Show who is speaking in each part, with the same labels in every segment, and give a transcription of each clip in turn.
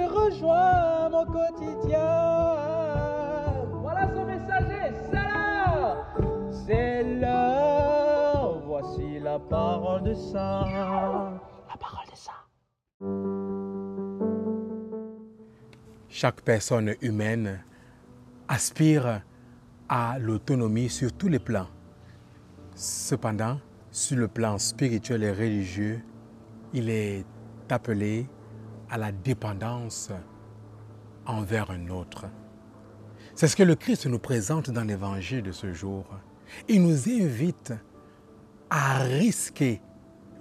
Speaker 1: rejoins mon quotidien. Voilà son messager, c'est l'heure. C'est l'heure, voici la parole de ça. La parole de ça.
Speaker 2: Chaque personne humaine aspire à l'autonomie sur tous les plans. Cependant, sur le plan spirituel et religieux, il est appelé à la dépendance envers un autre. C'est ce que le Christ nous présente dans l'évangile de ce jour. Il nous invite à risquer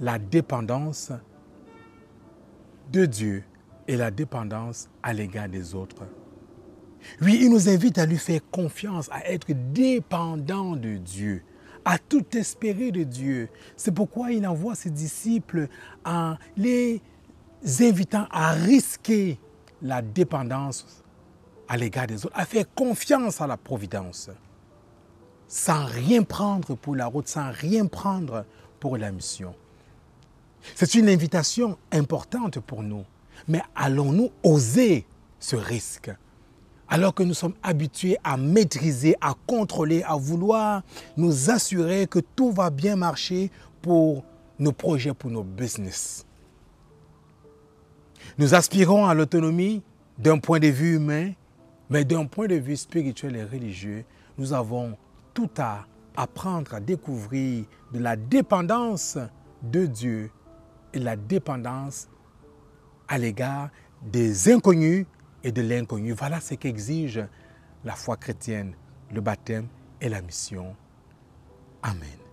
Speaker 2: la dépendance de Dieu et la dépendance à l'égard des autres. Oui, il nous invite à lui faire confiance, à être dépendant de Dieu, à tout espérer de Dieu. C'est pourquoi il envoie ses disciples en les invitant à risquer la dépendance à l'égard des autres, à faire confiance à la providence, sans rien prendre pour la route, sans rien prendre pour la mission. C'est une invitation importante pour nous, mais allons-nous oser ce risque? Alors que nous sommes habitués à maîtriser, à contrôler, à vouloir nous assurer que tout va bien marcher pour nos projets, pour nos business. Nous aspirons à l'autonomie d'un point de vue humain, mais d'un point de vue spirituel et religieux, nous avons tout à apprendre à découvrir de la dépendance de Dieu et la dépendance à l'égard des inconnus et de l'inconnu. Voilà ce qu'exige la foi chrétienne, le baptême et la mission. Amen.